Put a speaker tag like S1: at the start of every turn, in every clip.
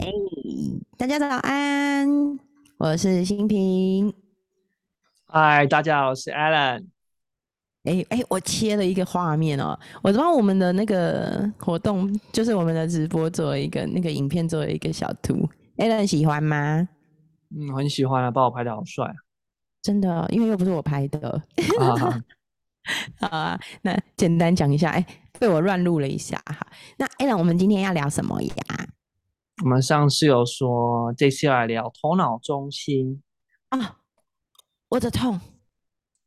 S1: 哎，大家早安，我是新平。
S2: 嗨，大家好，我是 Alan。
S1: 哎哎，我切了一个画面哦，我帮我们的那个活动，就是我们的直播做了一个那个影片，做了一个小图。Alan 喜欢吗？
S2: 嗯，很喜欢啊，把我拍的好帅啊！
S1: 真的，因为又不是我拍的。
S2: 啊，
S1: 好啊，那简单讲一下，哎，被我乱录了一下哈。那 Alan，我们今天要聊什么呀？
S2: 我们上次有说，这次要来聊头脑中心
S1: 啊，我的痛，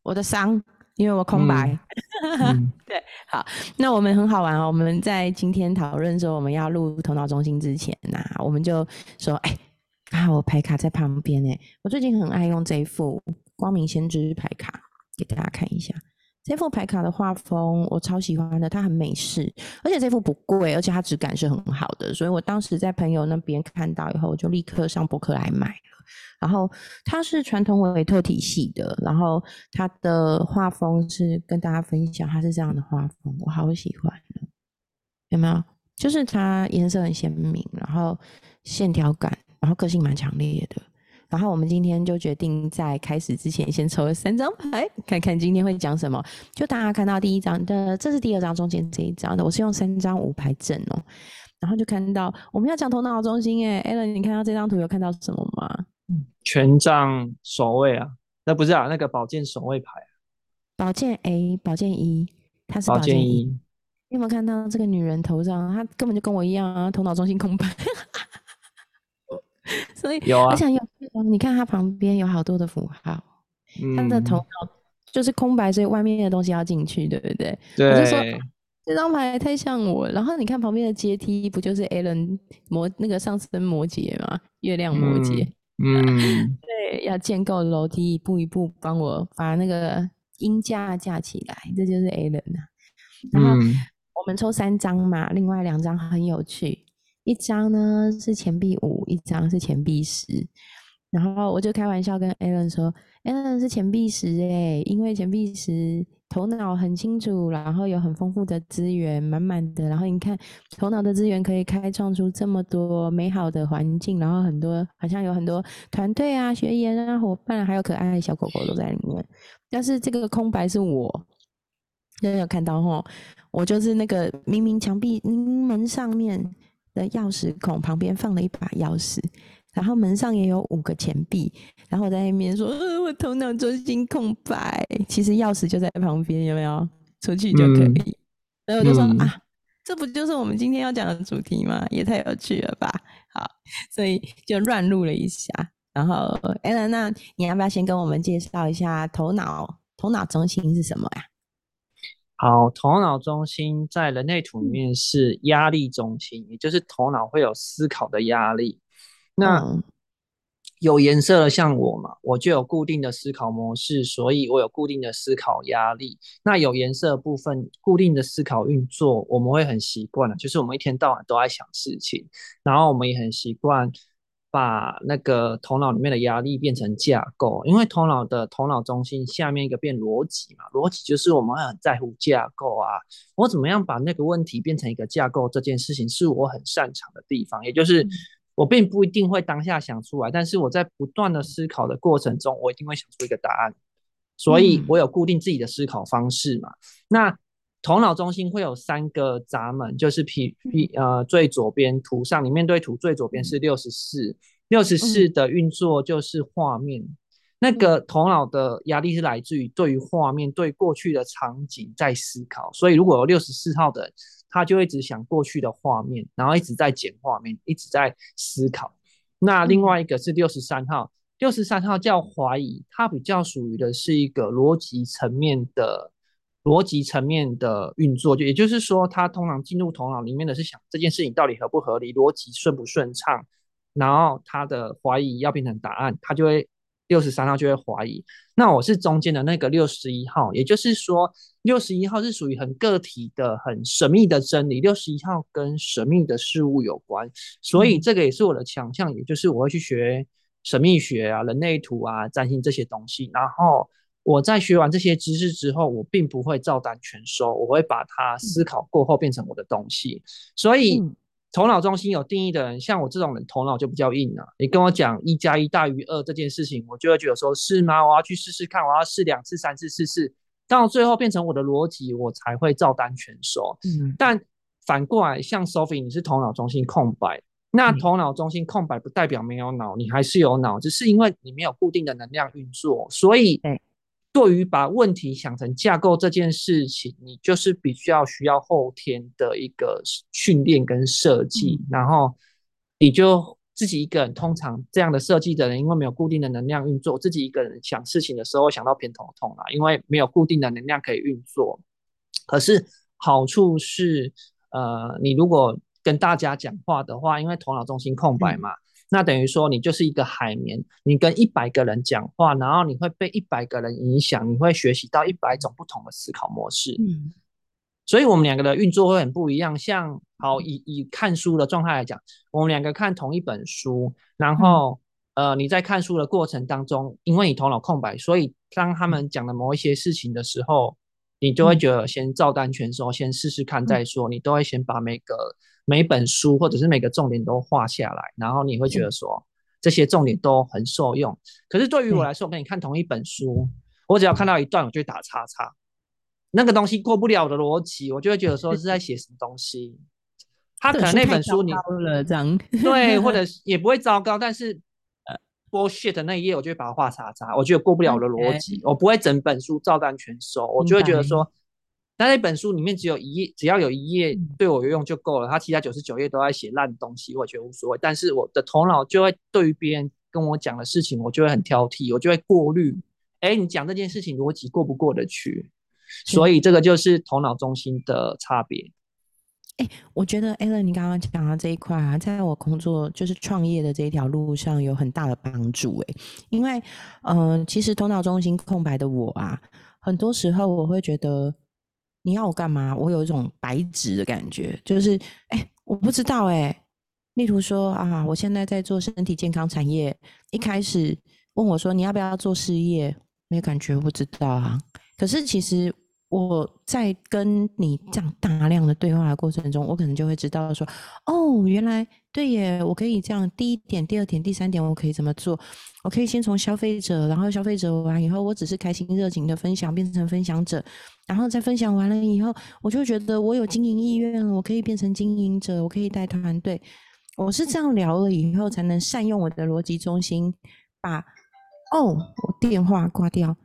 S1: 我的伤，因为我空白。对，好，那我们很好玩哦。我们在今天讨论说我们要录头脑中心之前呐，我们就说，哎，啊，我牌卡在旁边哎，我最近很爱用这一副光明先知牌卡，给大家看一下。这副牌卡的画风我超喜欢的，它很美式，而且这副不贵，而且它质感是很好的，所以我当时在朋友那边看到以后，我就立刻上博客来买了。然后它是传统维特体系的，然后它的画风是跟大家分享，它是这样的画风，我好喜欢有没有？就是它颜色很鲜明，然后线条感，然后个性蛮强烈的。然后我们今天就决定在开始之前先抽三张牌，看看今天会讲什么。就大家看到第一张的，这是第二张中间这一张的，我是用三张五牌阵哦。然后就看到我们要讲头脑中心哎，Allen，你看到这张图有看到什么吗？
S2: 权杖守卫啊，那不是啊，那个宝剑守卫牌。
S1: 宝剑 A，宝剑一，它是
S2: 宝剑一。
S1: 你有没有看到这个女人头上，她根本就跟我一样啊，头脑中心空白。所以
S2: 有啊，
S1: 我想有，你看它旁边有好多的符号，它的头脑就是空白，所以外面的东西要进去，对不对？
S2: 对。
S1: 我就说这张牌太像我，然后你看旁边的阶梯，不就是 Alan 摩那个上升摩羯吗？月亮摩羯，
S2: 嗯，
S1: 对，要建构楼梯，一步一步帮我把那个音架架起来，这就是 Alan 啊。然后我们抽三张嘛，另外两张很有趣。一张呢是钱币五，一张是钱币十，然后我就开玩笑跟 Alan 说，Alan 是钱币十哎，因为钱币十头脑很清楚，然后有很丰富的资源，满满的，然后你看头脑的资源可以开创出这么多美好的环境，然后很多好像有很多团队啊、学员啊、伙伴，还有可爱的小狗狗都在里面，要是这个空白是我，有有看到吼？我就是那个明明墙壁门上面。的钥匙孔旁边放了一把钥匙，然后门上也有五个钱币，然后我在那边说：“呃，我头脑中心空白。”其实钥匙就在旁边，有没有？出去就可以。然后我就说：“啊，这不就是我们今天要讲的主题吗？也太有趣了吧！”好，所以就乱录了一下。然后，艾那你要不要先跟我们介绍一下头脑头脑中心是什么呀？
S2: 好，头脑中心在人类图里面是压力中心，也就是头脑会有思考的压力。那有颜色的像我嘛，我就有固定的思考模式，所以我有固定的思考压力。那有颜色部分固定的思考运作，我们会很习惯了，就是我们一天到晚都在想事情，然后我们也很习惯。把那个头脑里面的压力变成架构，因为头脑的头脑中心下面一个变逻辑嘛，逻辑就是我们很在乎架构啊，我怎么样把那个问题变成一个架构，这件事情是我很擅长的地方，也就是。我并不一定会当下想出来，但是我在不断的思考的过程中，我一定会想出一个答案，所以我有固定自己的思考方式嘛。那头脑中心会有三个闸门，就是 P P 呃最左边图上，你面对图最左边是六十四，六十四的运作就是画面，那个头脑的压力是来自于对于画面对过去的场景在思考，所以如果有六十四号的，他就一直想过去的画面，然后一直在剪画面，一直在思考。那另外一个是六十三号，六十三号叫怀疑，它比较属于的是一个逻辑层面的。逻辑层面的运作，就也就是说，他通常进入头脑里面的是想这件事情到底合不合理，逻辑顺不顺畅，然后他的怀疑要变成答案，他就会六十三号就会怀疑。那我是中间的那个六十一号，也就是说，六十一号是属于很个体的、很神秘的真理。六十一号跟神秘的事物有关，所以这个也是我的强项，也就是我会去学神秘学啊、人类图啊、占星这些东西，然后。我在学完这些知识之后，我并不会照单全收，我会把它思考过后变成我的东西。所以头脑中心有定义的人，像我这种人，头脑就比较硬啊。你跟我讲一加一大于二这件事情，我就会觉得说，是吗？我要去试试看，我要试两次、三次、四次，到最后变成我的逻辑，我才会照单全收。嗯，但反过来，像 Sophie，你是头脑中心空白，那头脑中心空白不代表没有脑，你还是有脑，只是因为你没有固定的能量运作，所以。对于把问题想成架构这件事情，你就是比较需要后天的一个训练跟设计，然后你就自己一个人，通常这样的设计的人，因为没有固定的能量运作，自己一个人想事情的时候想到偏头痛啊，因为没有固定的能量可以运作。可是好处是，呃，你如果跟大家讲话的话，因为头脑中心空白嘛。那等于说，你就是一个海绵，你跟一百个人讲话，然后你会被一百个人影响，你会学习到一百种不同的思考模式。嗯，所以我们两个的运作会很不一样。像好以以看书的状态来讲，我们两个看同一本书，然后呃你在看书的过程当中，因为你头脑空白，所以当他们讲的某一些事情的时候，你就会觉得先照单全收，先试试看再说，你都会先把每个。每本书或者是每个重点都画下来，然后你会觉得说这些重点都很受用。可是对于我来说，我跟你看同一本书，我只要看到一段，我就打叉叉。那个东西过不了的逻辑，我就会觉得说是在写什么东西。他可能那本书你
S1: 了这样
S2: 对，或者 也不会糟糕，但是呃，bullshit 那一页我就会把它画叉叉，我觉得过不了的逻辑，我不会整本书照单全收，我就会觉得说。那那本书里面只有一页，只要有一页对我有用就够了。他其他九十九页都在写烂东西，我觉得无所谓。但是我的头脑就会对于别人跟我讲的事情，我就会很挑剔，我就会过滤。哎，你讲这件事情逻辑过不过得去？所以这个就是头脑中心的差别。
S1: 哎，我觉得 Alan，你刚刚讲到这一块啊，在我工作就是创业的这一条路上有很大的帮助。哎，因为嗯，其实头脑中心空白的我啊，很多时候我会觉得。你要我干嘛？我有一种白纸的感觉，就是哎，我不知道哎。例如说啊，我现在在做身体健康产业，一开始问我说你要不要做事业，没感觉，不知道啊。可是其实。我在跟你这样大量的对话的过程中，我可能就会知道说，哦，原来对耶，我可以这样。第一点、第二点、第三点，我可以怎么做？我可以先从消费者，然后消费者完以后，我只是开心热情的分享，变成分享者，然后再分享完了以后，我就觉得我有经营意愿了，我可以变成经营者，我可以带团队。我是这样聊了以后，才能善用我的逻辑中心，把哦，我电话挂掉，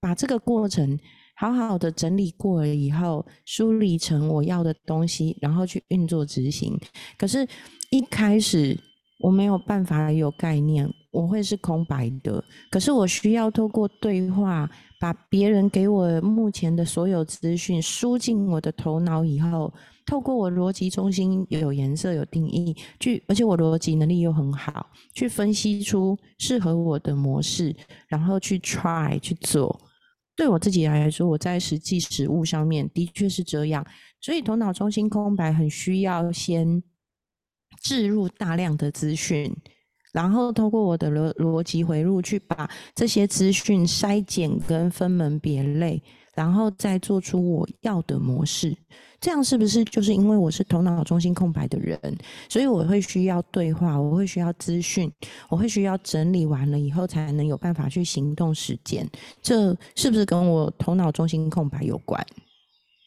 S1: 把这个过程。好好的整理过了以后，梳理成我要的东西，然后去运作执行。可是，一开始我没有办法有概念，我会是空白的。可是，我需要透过对话，把别人给我目前的所有资讯输进我的头脑以后，透过我逻辑中心有颜色、有定义，去而且我逻辑能力又很好，去分析出适合我的模式，然后去 try 去做。对我自己来说，我在实际实物上面的确是这样，所以头脑中心空白很需要先置入大量的资讯，然后通过我的逻逻辑回路去把这些资讯筛减跟分门别类。然后再做出我要的模式，这样是不是就是因为我是头脑中心空白的人，所以我会需要对话，我会需要资讯，我会需要整理完了以后才能有办法去行动实践。这是不是跟我头脑中心空白有关？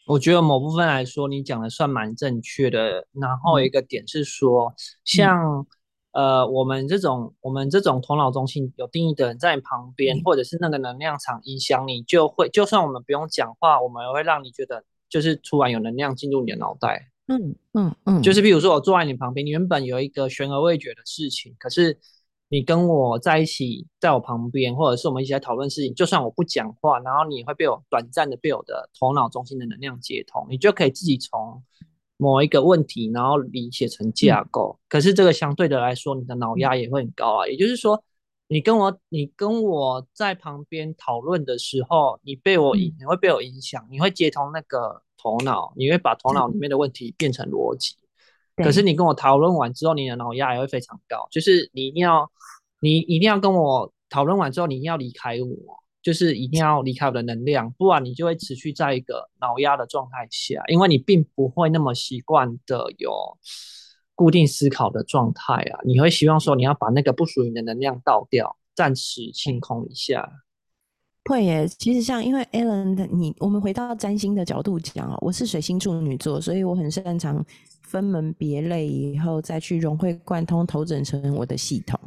S2: 我觉得某部分来说，你讲的算蛮正确的。然后一个点是说，像。呃，我们这种我们这种头脑中心有定义的人在你旁边，或者是那个能量场影响你，就会就算我们不用讲话，我们也会让你觉得就是突然有能量进入你的脑袋。嗯嗯嗯，就是比如说我坐在你旁边，你原本有一个悬而未决的事情，可是你跟我在一起，在我旁边，或者是我们一起在讨论事情，就算我不讲话，然后你会被我短暂的被我的头脑中心的能量接通，你就可以自己从。某一个问题，然后理解成架构，可是这个相对的来说，你的脑压也会很高啊。也就是说，你跟我，你跟我在旁边讨论的时候，你被我影，你会被我影响，你会接通那个头脑，你会把头脑里面的问题变成逻辑。可是你跟我讨论完之后，你的脑压也会非常高，就是你一定要，你一定要跟我讨论完之后，你一定要离开我。就是一定要离开我的能量，不然你就会持续在一个脑压的状态下，因为你并不会那么习惯的有，固定思考的状态啊，你会希望说你要把那个不属于你的能量倒掉，暂时清空一下。
S1: 会耶，其实像因为 Alan 你，我们回到占星的角度讲啊，我是水星处女座，所以我很擅长分门别类以后再去融会贯通，投整成我的系统。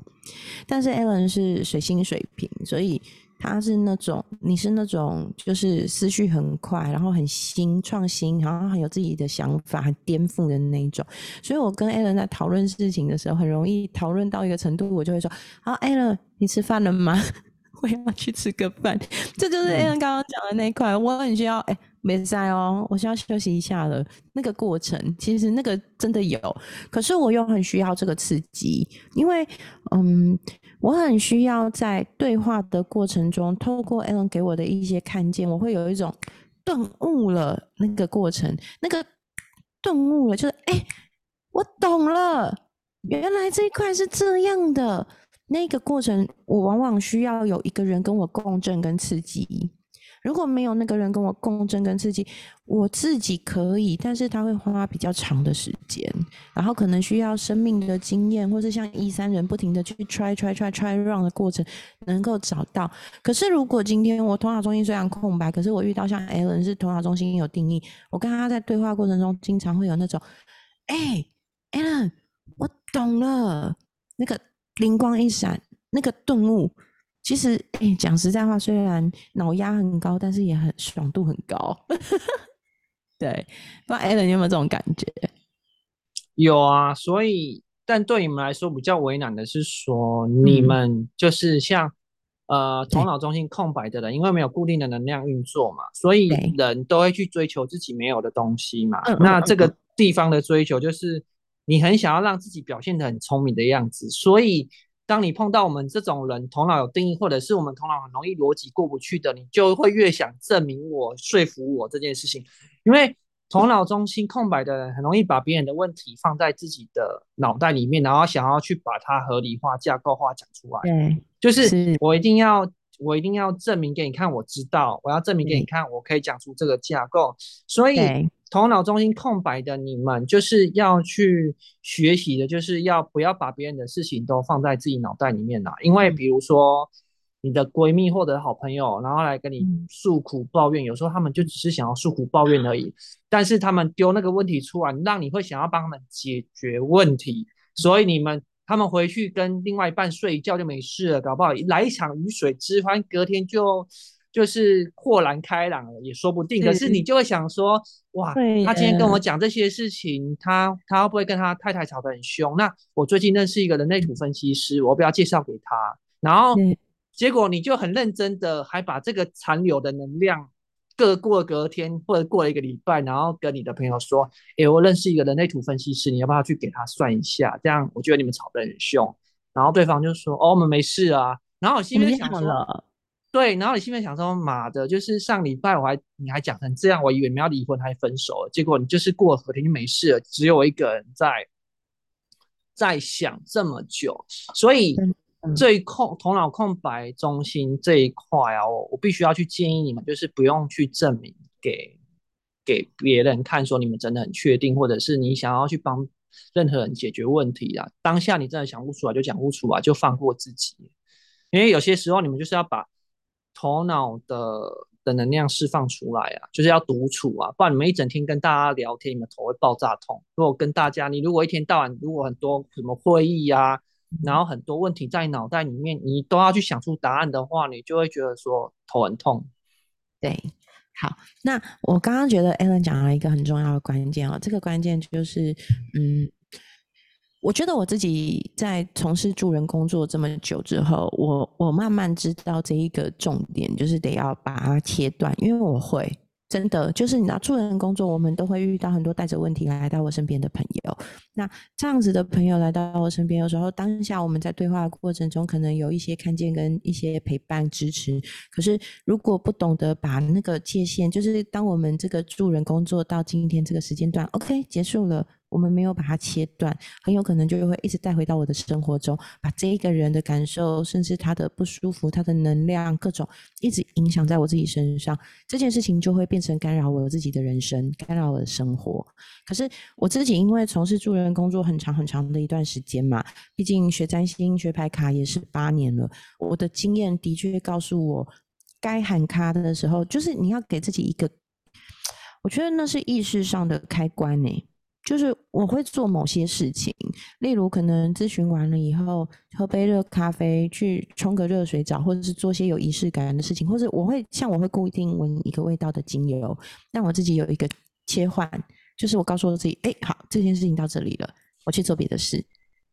S1: 但是 Alan 是水星水平，所以他是那种你是那种就是思绪很快，然后很新创新，然后很有自己的想法，很颠覆的那一种。所以我跟 Alan 在讨论事情的时候，很容易讨论到一个程度，我就会说：好，Alan，你吃饭了吗？我要去吃个饭，这就是 A N 刚刚讲的那一块。我很需要，哎，没在哦，我需要休息一下了。那个过程其实那个真的有，可是我又很需要这个刺激，因为嗯，我很需要在对话的过程中，透过 Alan 给我的一些看见，我会有一种顿悟了。那个过程，那个顿悟了，就是哎，我懂了，原来这一块是这样的。那个过程，我往往需要有一个人跟我共振跟刺激。如果没有那个人跟我共振跟刺激，我自己可以，但是他会花比较长的时间，然后可能需要生命的经验，或是像一三人不停的去 try try try try run 的过程，能够找到。可是如果今天我头脑中心虽然空白，可是我遇到像 Alan 是头脑中心有定义，我跟他在对话过程中，经常会有那种，哎，Alan，我懂了，那个。灵光一闪，那个顿悟，其实哎，讲实在话，虽然脑压很高，但是也很爽度很高。对，不知道 Allen 有没有这种感觉？
S2: 有啊，所以，但对你们来说比较为难的是说，你们就是像呃头脑中心空白的人，因为没有固定的能量运作嘛，所以人都会去追求自己没有的东西嘛。那这个地方的追求就是。你很想要让自己表现的很聪明的样子，所以当你碰到我们这种人，头脑有定义，或者是我们头脑很容易逻辑过不去的，你就会越想证明我、说服我这件事情。因为头脑中心空白的人，很容易把别人的问题放在自己的脑袋里面，然后想要去把它合理化、架构化讲出来。
S1: 对，
S2: 就是我一定要，我一定要证明给你看，我知道，我要证明给你看，我可以讲出这个架构，所以。头脑中心空白的你们，就是要去学习的，就是要不要把别人的事情都放在自己脑袋里面啦。因为比如说你的闺蜜或者好朋友，然后来跟你诉苦抱怨，有时候他们就只是想要诉苦抱怨而已，但是他们丢那个问题出来，让你会想要帮他们解决问题，所以你们他们回去跟另外一半睡一觉就没事了，搞不好来一场雨水之欢，隔天就。就是豁然开朗了，也说不定。可是你就会想说，哇，他今天跟我讲这些事情，他他会不会跟他太太吵得很凶？那我最近认识一个人类图分析师，我不要介绍给他。然后结果你就很认真的，还把这个残留的能量，各过隔天或者过了一个礼拜，然后跟你的朋友说，哎，我认识一个人类图分析师，你要不要去给他算一下？这样我觉得你们吵得很凶。然后对方就说，哦，我们没事啊。然后我心里想说。对，然后你心里面想说，妈的，就是上礼拜我还你还讲成这样，我以为你们要离婚还分手了，结果你就是过和天就没事了，只有我一个人在在想这么久，所以这一空头脑空白中心这一块啊，我我必须要去建议你们，就是不用去证明给给别人看，说你们真的很确定，或者是你想要去帮任何人解决问题啊，当下你真的想不出来就讲不出来，就放过自己，因为有些时候你们就是要把。头脑的的能量释放出来啊，就是要独处啊，不然你们一整天跟大家聊天，你们头会爆炸痛。如果跟大家，你如果一天到晚如果很多什么会议啊，然后很多问题在脑袋里面，你都要去想出答案的话，你就会觉得说头很痛。
S1: 对，好，那我刚刚觉得 Alan 讲了一个很重要的关键啊，这个关键就是嗯。我觉得我自己在从事助人工作这么久之后，我我慢慢知道这一个重点，就是得要把它切断，因为我会真的就是你知道，助人工作我们都会遇到很多带着问题来到我身边的朋友。那这样子的朋友来到我身边，有时候当下我们在对话过程中，可能有一些看见跟一些陪伴支持。可是如果不懂得把那个界限，就是当我们这个助人工作到今天这个时间段，OK 结束了。我们没有把它切断，很有可能就会一直带回到我的生活中，把这一个人的感受，甚至他的不舒服、他的能量各种，一直影响在我自己身上。这件事情就会变成干扰我自己的人生，干扰我的生活。可是我自己因为从事助人工作很长很长的一段时间嘛，毕竟学占星、学牌卡也是八年了，我的经验的确告诉我，该喊卡的时候，就是你要给自己一个。我觉得那是意识上的开关呢，就是我会做某些事情，例如可能咨询完了以后，喝杯热咖啡，去冲个热水澡，或者是做些有仪式感的事情，或者我会像我会固定闻一个味道的精油，让我自己有一个切换，就是我告诉我自己，哎，好，这件事情到这里了，我去做别的事。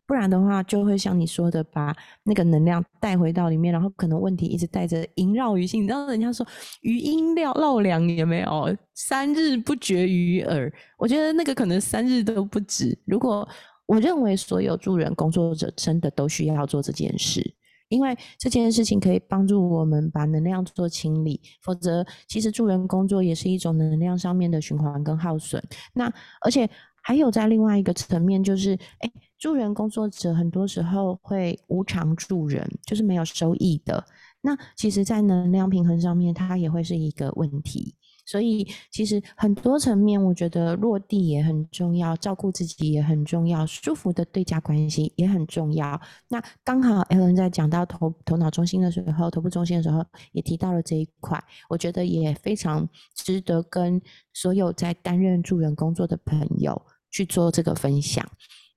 S1: 不然的话，就会像你说的，把那个能量带回到里面，然后可能问题一直带着萦绕于心。你知道人家说余音绕绕梁有没有？三日不绝于耳。我觉得那个可能三日都不止。如果我认为所有助人工作者真的都需要做这件事，因为这件事情可以帮助我们把能量做清理。否则，其实助人工作也是一种能量上面的循环跟耗损。那而且还有在另外一个层面，就是哎。助人工作者很多时候会无偿助人，就是没有收益的。那其实，在能量平衡上面，它也会是一个问题。所以，其实很多层面，我觉得落地也很重要，照顾自己也很重要，舒服的对价关系也很重要。那刚好 Alan 在讲到头头脑中心的时候，头部中心的时候，也提到了这一块，我觉得也非常值得跟所有在担任助人工作的朋友去做这个分享。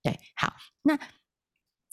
S1: 对，好，那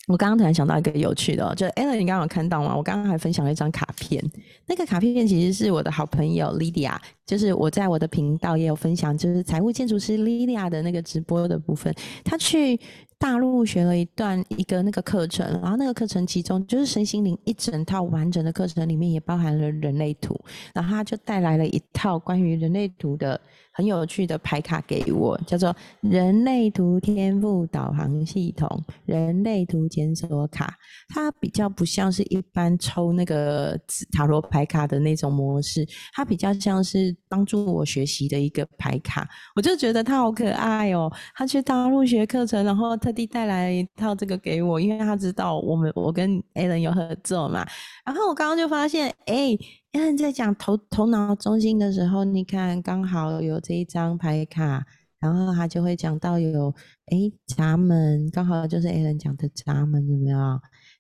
S1: 我刚刚突然想到一个有趣的，就 Ellen，你刚刚有看到吗？我刚刚还分享了一张卡片，那个卡片其实是我的好朋友 Lydia，就是我在我的频道也有分享，就是财务建筑师 Lydia 的那个直播的部分，他去。大陆学了一段一个那个课程，然后那个课程其中就是身心灵一整套完整的课程里面也包含了人类图，然后他就带来了一套关于人类图的很有趣的牌卡给我，叫做人类图天赋导航系统人类图检索卡，它比较不像是一般抽那个塔罗牌卡的那种模式，它比较像是帮助我学习的一个牌卡，我就觉得它好可爱哦，他去大陆学课程，然后。特地带来一套这个给我，因为他知道我们我跟 Alan 有合作嘛。然后我刚刚就发现，哎，Alan 在讲头头脑中心的时候，你看刚好有这一张牌卡，然后他就会讲到有哎闸门，刚好就是 Alan 讲的闸门有没有？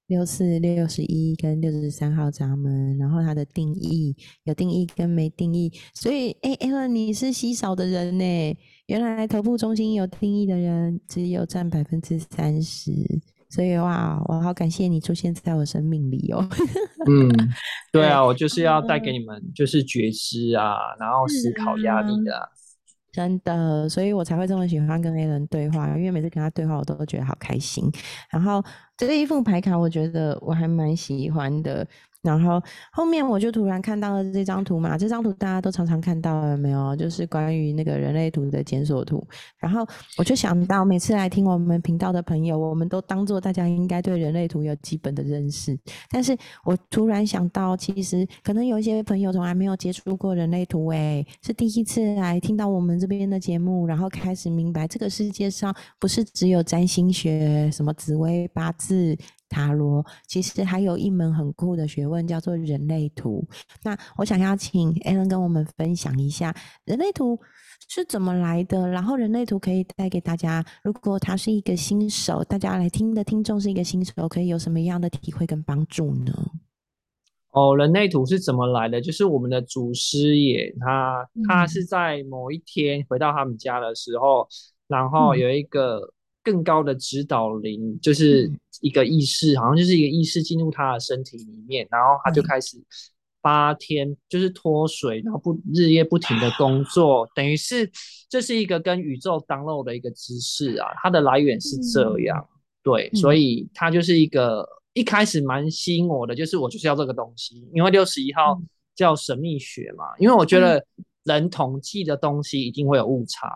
S1: 六四六十一跟六十三号闸门，然后它的定义有定义跟没定义，所以哎，Alan 你是稀少的人呢。原来头部中心有定义的人只有占百分之三十，所以哇，我好感谢你出现在我生命里哦。
S2: 嗯，对啊，我就是要带给你们就是觉知啊，然后思考压力的，
S1: 真的，所以我才会这么喜欢跟 A 人对话，因为每次跟他对话，我都觉得好开心。然后这一副牌卡，我觉得我还蛮喜欢的。然后后面我就突然看到了这张图嘛，这张图大家都常常看到了没有？就是关于那个人类图的检索图。然后我就想到，每次来听我们频道的朋友，我们都当做大家应该对人类图有基本的认识。但是我突然想到，其实可能有一些朋友从来没有接触过人类图，诶，是第一次来听到我们这边的节目，然后开始明白这个世界上不是只有占星学、什么紫微八字。塔罗其实还有一门很酷的学问，叫做人类图。那我想要请 Alan 跟我们分享一下人类图是怎么来的，然后人类图可以带给大家，如果他是一个新手，大家来听的听众是一个新手，可以有什么样的体会跟帮助呢？
S2: 哦，人类图是怎么来的？就是我们的祖师爷，他他是在某一天回到他们家的时候，然后有一个。更高的指导灵就是一个意识，好像就是一个意识进入他的身体里面，然后他就开始八天就是脱水，然后不日夜不停的工作，等于是这是一个跟宇宙当漏的一个知识啊，它的来源是这样，对，所以它就是一个一开始蛮吸引我的，就是我就是要这个东西，因为六十一号叫神秘学嘛，因为我觉得人统计的东西一定会有误差。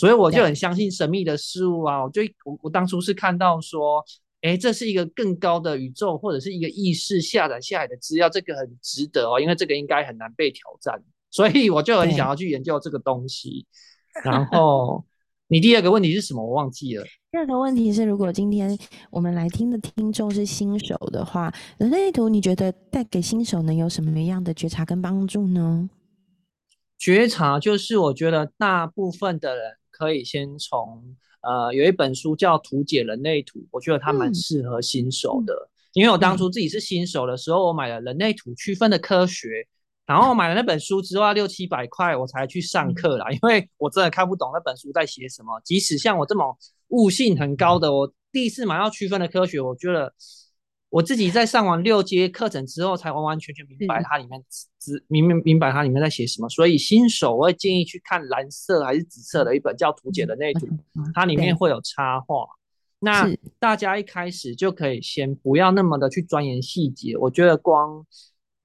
S2: 所以我就很相信神秘的事物啊！我就我我当初是看到说，哎，这是一个更高的宇宙或者是一个意识下载下来的资料，这个很值得哦，因为这个应该很难被挑战，所以我就很想要去研究这个东西。然后你第二个问题是什么？我忘记了。
S1: 第二个问题是，如果今天我们来听的听众是新手的话，人类图你觉得带给新手能有什么样的觉察跟帮助呢？
S2: 觉察就是我觉得大部分的人可以先从呃有一本书叫《图解人类图》，我觉得它蛮适合新手的，因为我当初自己是新手的时候，我买了人类图区分的科学。然后买了那本书之后，六七百块我才去上课啦，因为我真的看不懂那本书在写什么。即使像我这么悟性很高的，我第一次买到区分的科学，我觉得我自己在上完六节课程之后，才完完全全明白它里面只明明明白它里面在写什么。所以新手我会建议去看蓝色还是紫色的一本叫《图解的那图》，它里面会有插画。那大家一开始就可以先不要那么的去钻研细节，我觉得光。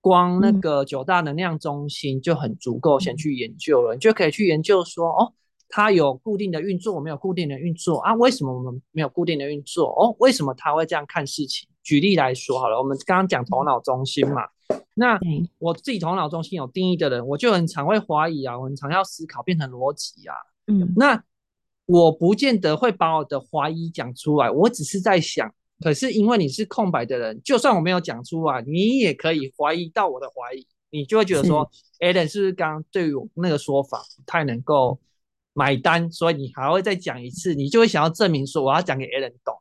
S2: 光那个九大能量中心就很足够，先去研究了，你就可以去研究说，哦，它有固定的运作，没有固定的运作啊？为什么我们没有固定的运作？哦，为什么他会这样看事情？举例来说好了，我们刚刚讲头脑中心嘛，那我自己头脑中心有定义的人，我就很常会怀疑啊，我很常要思考变成逻辑啊，嗯，那我不见得会把我的怀疑讲出来，我只是在想。可是因为你是空白的人，就算我没有讲出来，你也可以怀疑到我的怀疑，你就会觉得说，Allen 是不是刚刚对于我那个说法不太能够买单，所以你还会再讲一次，你就会想要证明说我要讲给 Allen 懂。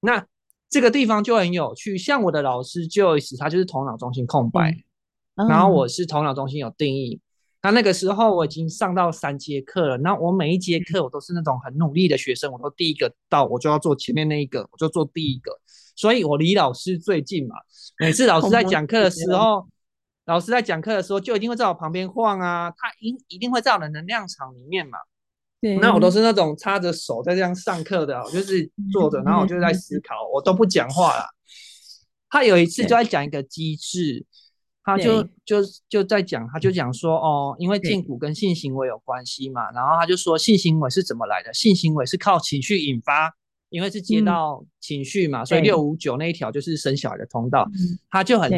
S2: 那这个地方就很有趣，像我的老师 Joyce，他就是头脑中心空白，然后我是头脑中心有定义。那那个时候我已经上到三节课了，那我每一节课我都是那种很努力的学生，我都第一个到，我就要做前面那一个，我就做第一个，所以我离老师最近嘛。每次老师在讲课的时候，老师在讲课的时候就一定会在我旁边晃啊，他一一定会在我的能量场里面嘛。
S1: 对，
S2: 那我都是那种插着手在这样上课的，我就是坐着，然后我就在思考，我都不讲话了。他有一次就在讲一个机制。他就就就在讲，他就讲说，哦，因为剑骨跟性行为有关系嘛，然后他就说性行为是怎么来的？性行为是靠情绪引发，因为是接到情绪嘛，所以六五九那一条就是生小孩的通道。他就很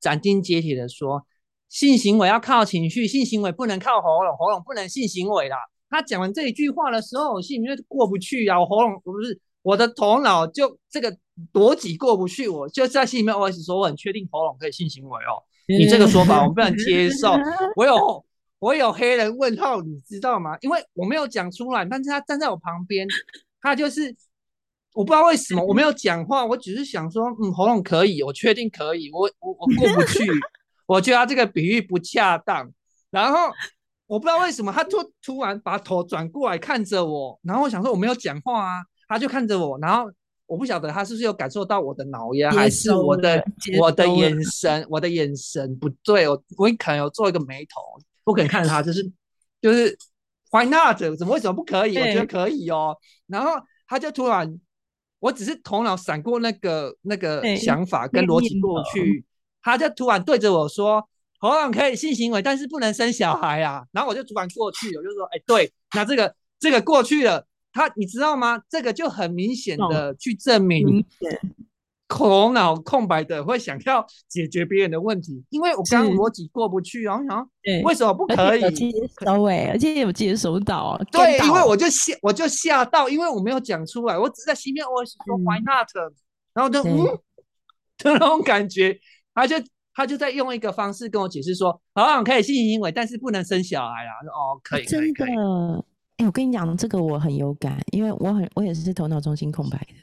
S2: 斩钉截铁的说，性行为要靠情绪，性行为不能靠喉咙，喉咙不能性行为啦。他讲完这一句话的时候，我心里面过不去啊，我喉咙不是我的头脑就这个逻辑过不去，我就在心里面我是说，我很确定喉咙可以性行为哦。你这个说法我不能接受。我有我有黑人问号，你知道吗？因为我没有讲出来，但是他站在我旁边，他就是我不知道为什么我没有讲话，我只是想说，嗯，喉咙可以，我确定可以，我我我过不去，我觉得他这个比喻不恰当。然后我不知道为什么他突突然把头转过来看着我，然后我想说我没有讲话啊，他就看着我，然后。我不晓得他是不是有感受到我的脑压，还是我的我的眼神，我的眼神不对，我我可能有做一个眉头，不可能看着他，就是就是 Why not？怎么为什么不可以？我觉得可以哦。然后他就突然，我只是头脑闪过那个那个想法跟逻辑过去，他就突然对着我说：“喉咙可以性行为，但是不能生小孩啊。”然后我就突然过去，我就说：“哎，对，那这个这个过去了。”他，你知道吗？这个就很明显的去证明，头脑空白的会想要解决别人的问题，因为我刚逻辑过不去啊，我想，为什么不可以？
S1: 接收？哎，而且有接收到，
S2: 对，因为我就吓，我就吓到，因为我没有讲出来，我只在心里面我说 Why not？然后就嗯？就那种感觉，他就他就在用一个方式跟我解释说，好像可以性行为，但是不能生小孩啊。哦，可以，
S1: 真的。哎，我跟你讲，这个我很有感，因为我很我也是头脑中心空白的，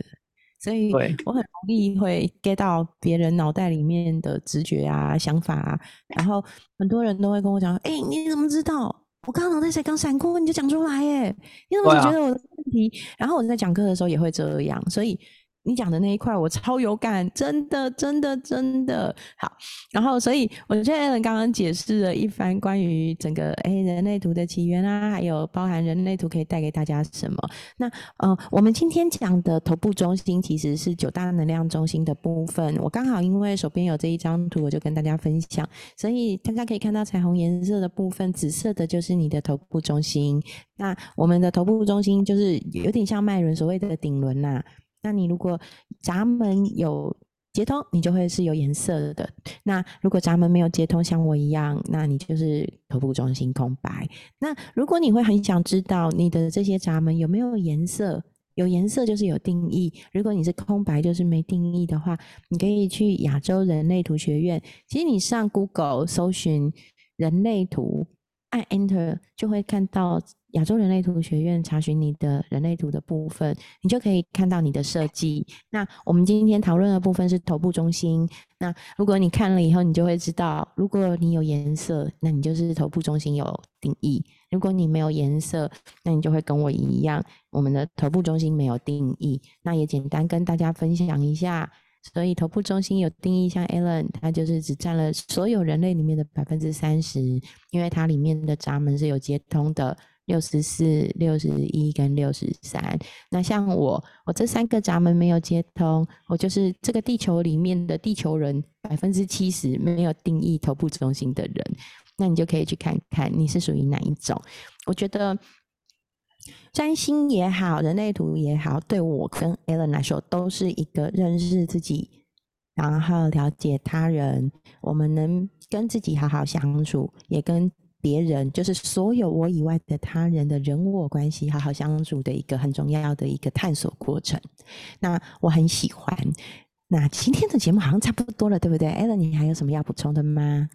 S1: 所以我很容易会 get 到别人脑袋里面的直觉啊、想法啊。然后很多人都会跟我讲：“哎，你怎么知道？我刚刚脑袋才刚闪过，你就讲出来耶？你怎么觉得我的问题？”然后我在讲课的时候也会这样，所以。你讲的那一块我超有感，真的，真的，真的好。然后，所以我觉得 Allen 刚刚解释了一番关于整个诶人类图的起源啊，还有包含人类图可以带给大家什么。那呃，我们今天讲的头部中心其实是九大能量中心的部分。我刚好因为手边有这一张图，我就跟大家分享。所以大家可以看到彩虹颜色的部分，紫色的就是你的头部中心。那我们的头部中心就是有点像脉轮，所谓的顶轮呐。那你如果闸门有接通，你就会是有颜色的。那如果闸门没有接通，像我一样，那你就是头部中心空白。那如果你会很想知道你的这些闸门有没有颜色，有颜色就是有定义。如果你是空白，就是没定义的话，你可以去亚洲人类图学院。其实你上 Google 搜寻人类图，按 Enter 就会看到。亚洲人类图学院查询你的人类图的部分，你就可以看到你的设计。那我们今天讨论的部分是头部中心。那如果你看了以后，你就会知道，如果你有颜色，那你就是头部中心有定义；如果你没有颜色，那你就会跟我一样，我们的头部中心没有定义。那也简单跟大家分享一下。所以头部中心有定义，像 Alan，他就是只占了所有人类里面的百分之三十，因为它里面的闸门是有接通的。六十四、六十一跟六十三，那像我，我这三个闸门没有接通，我就是这个地球里面的地球人百分之七十没有定义头部中心的人，那你就可以去看看你是属于哪一种。我觉得占星也好，人类图也好，对我跟 Alan 来说都是一个认识自己，然后了解他人，我们能跟自己好好相处，也跟。别人就是所有我以外的他人的人我关系好好相处的一个很重要的一个探索过程。那我很喜欢。那今天的节目好像差不多了，对不对 a l n 你还有什么要补充的吗？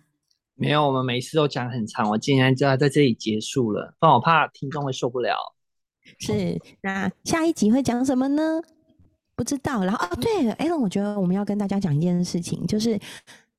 S2: 没有，我们每次都讲很长，我竟然就要在这里结束了，不然我怕听众会受不了。
S1: 是，那下一集会讲什么呢？不知道。然后哦，对 a l n 我觉得我们要跟大家讲一件事情，就是。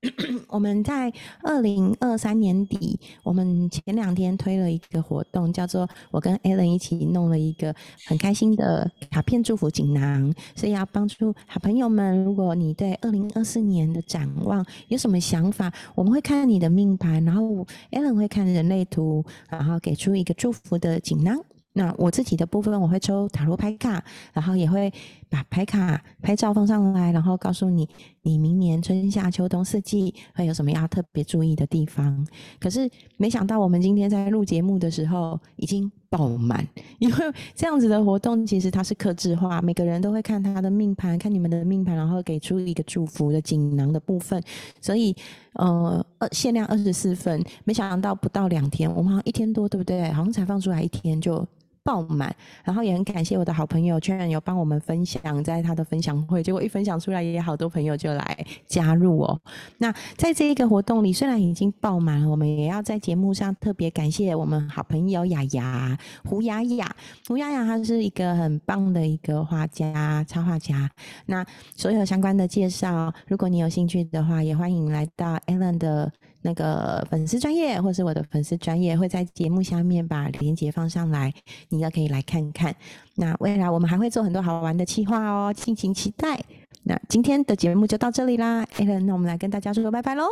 S1: 我们在二零二三年底，我们前两天推了一个活动，叫做我跟 Alan 一起弄了一个很开心的卡片祝福锦囊，所以要帮助好朋友们。如果你对二零二四年的展望有什么想法，我们会看你的命盘，然后 Alan 会看人类图，然后给出一个祝福的锦囊。那我自己的部分，我会抽塔罗牌卡，然后也会把牌卡拍照放上来，然后告诉你，你明年春夏秋冬四季会有什么要特别注意的地方。可是没想到，我们今天在录节目的时候已经爆满，因为这样子的活动其实它是克制化，每个人都会看他的命盘，看你们的命盘，然后给出一个祝福的锦囊的部分，所以呃，二限量二十四份，没想到不到两天，我们好像一天多，对不对？好像才放出来一天就。爆满，然后也很感谢我的好朋友，居然有帮我们分享在他的分享会，结果一分享出来，也有好多朋友就来加入哦。那在这一个活动里，虽然已经爆满了，我们也要在节目上特别感谢我们好朋友雅雅胡雅雅，胡雅雅她是一个很棒的一个画家、插画家。那所有相关的介绍，如果你有兴趣的话，也欢迎来到 Allen 的。那个粉丝专业，或是我的粉丝专业，会在节目下面把链接放上来，你也可以来看看。那未来我们还会做很多好玩的企划哦，敬请期待。那今天的节目就到这里啦 a l n 那我们来跟大家说说拜拜喽，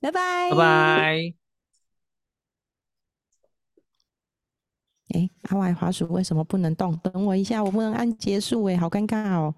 S1: 拜拜，
S2: 拜拜。
S1: 哎，阿外滑鼠为什么不能动？等我一下，我不能按结束哎，好尴尬哦。